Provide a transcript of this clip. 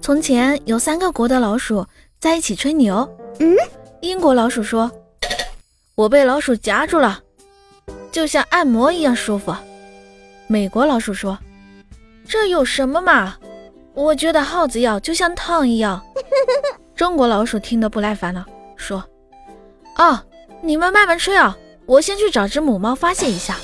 从前有三个国的老鼠在一起吹牛。嗯，英国老鼠说：“我被老鼠夹住了，就像按摩一样舒服。”美国老鼠说：“这有什么嘛？我觉得耗子药就像烫一样。” 中国老鼠听得不耐烦了，说：“哦，你们慢慢吹啊，我先去找只母猫发泄一下。”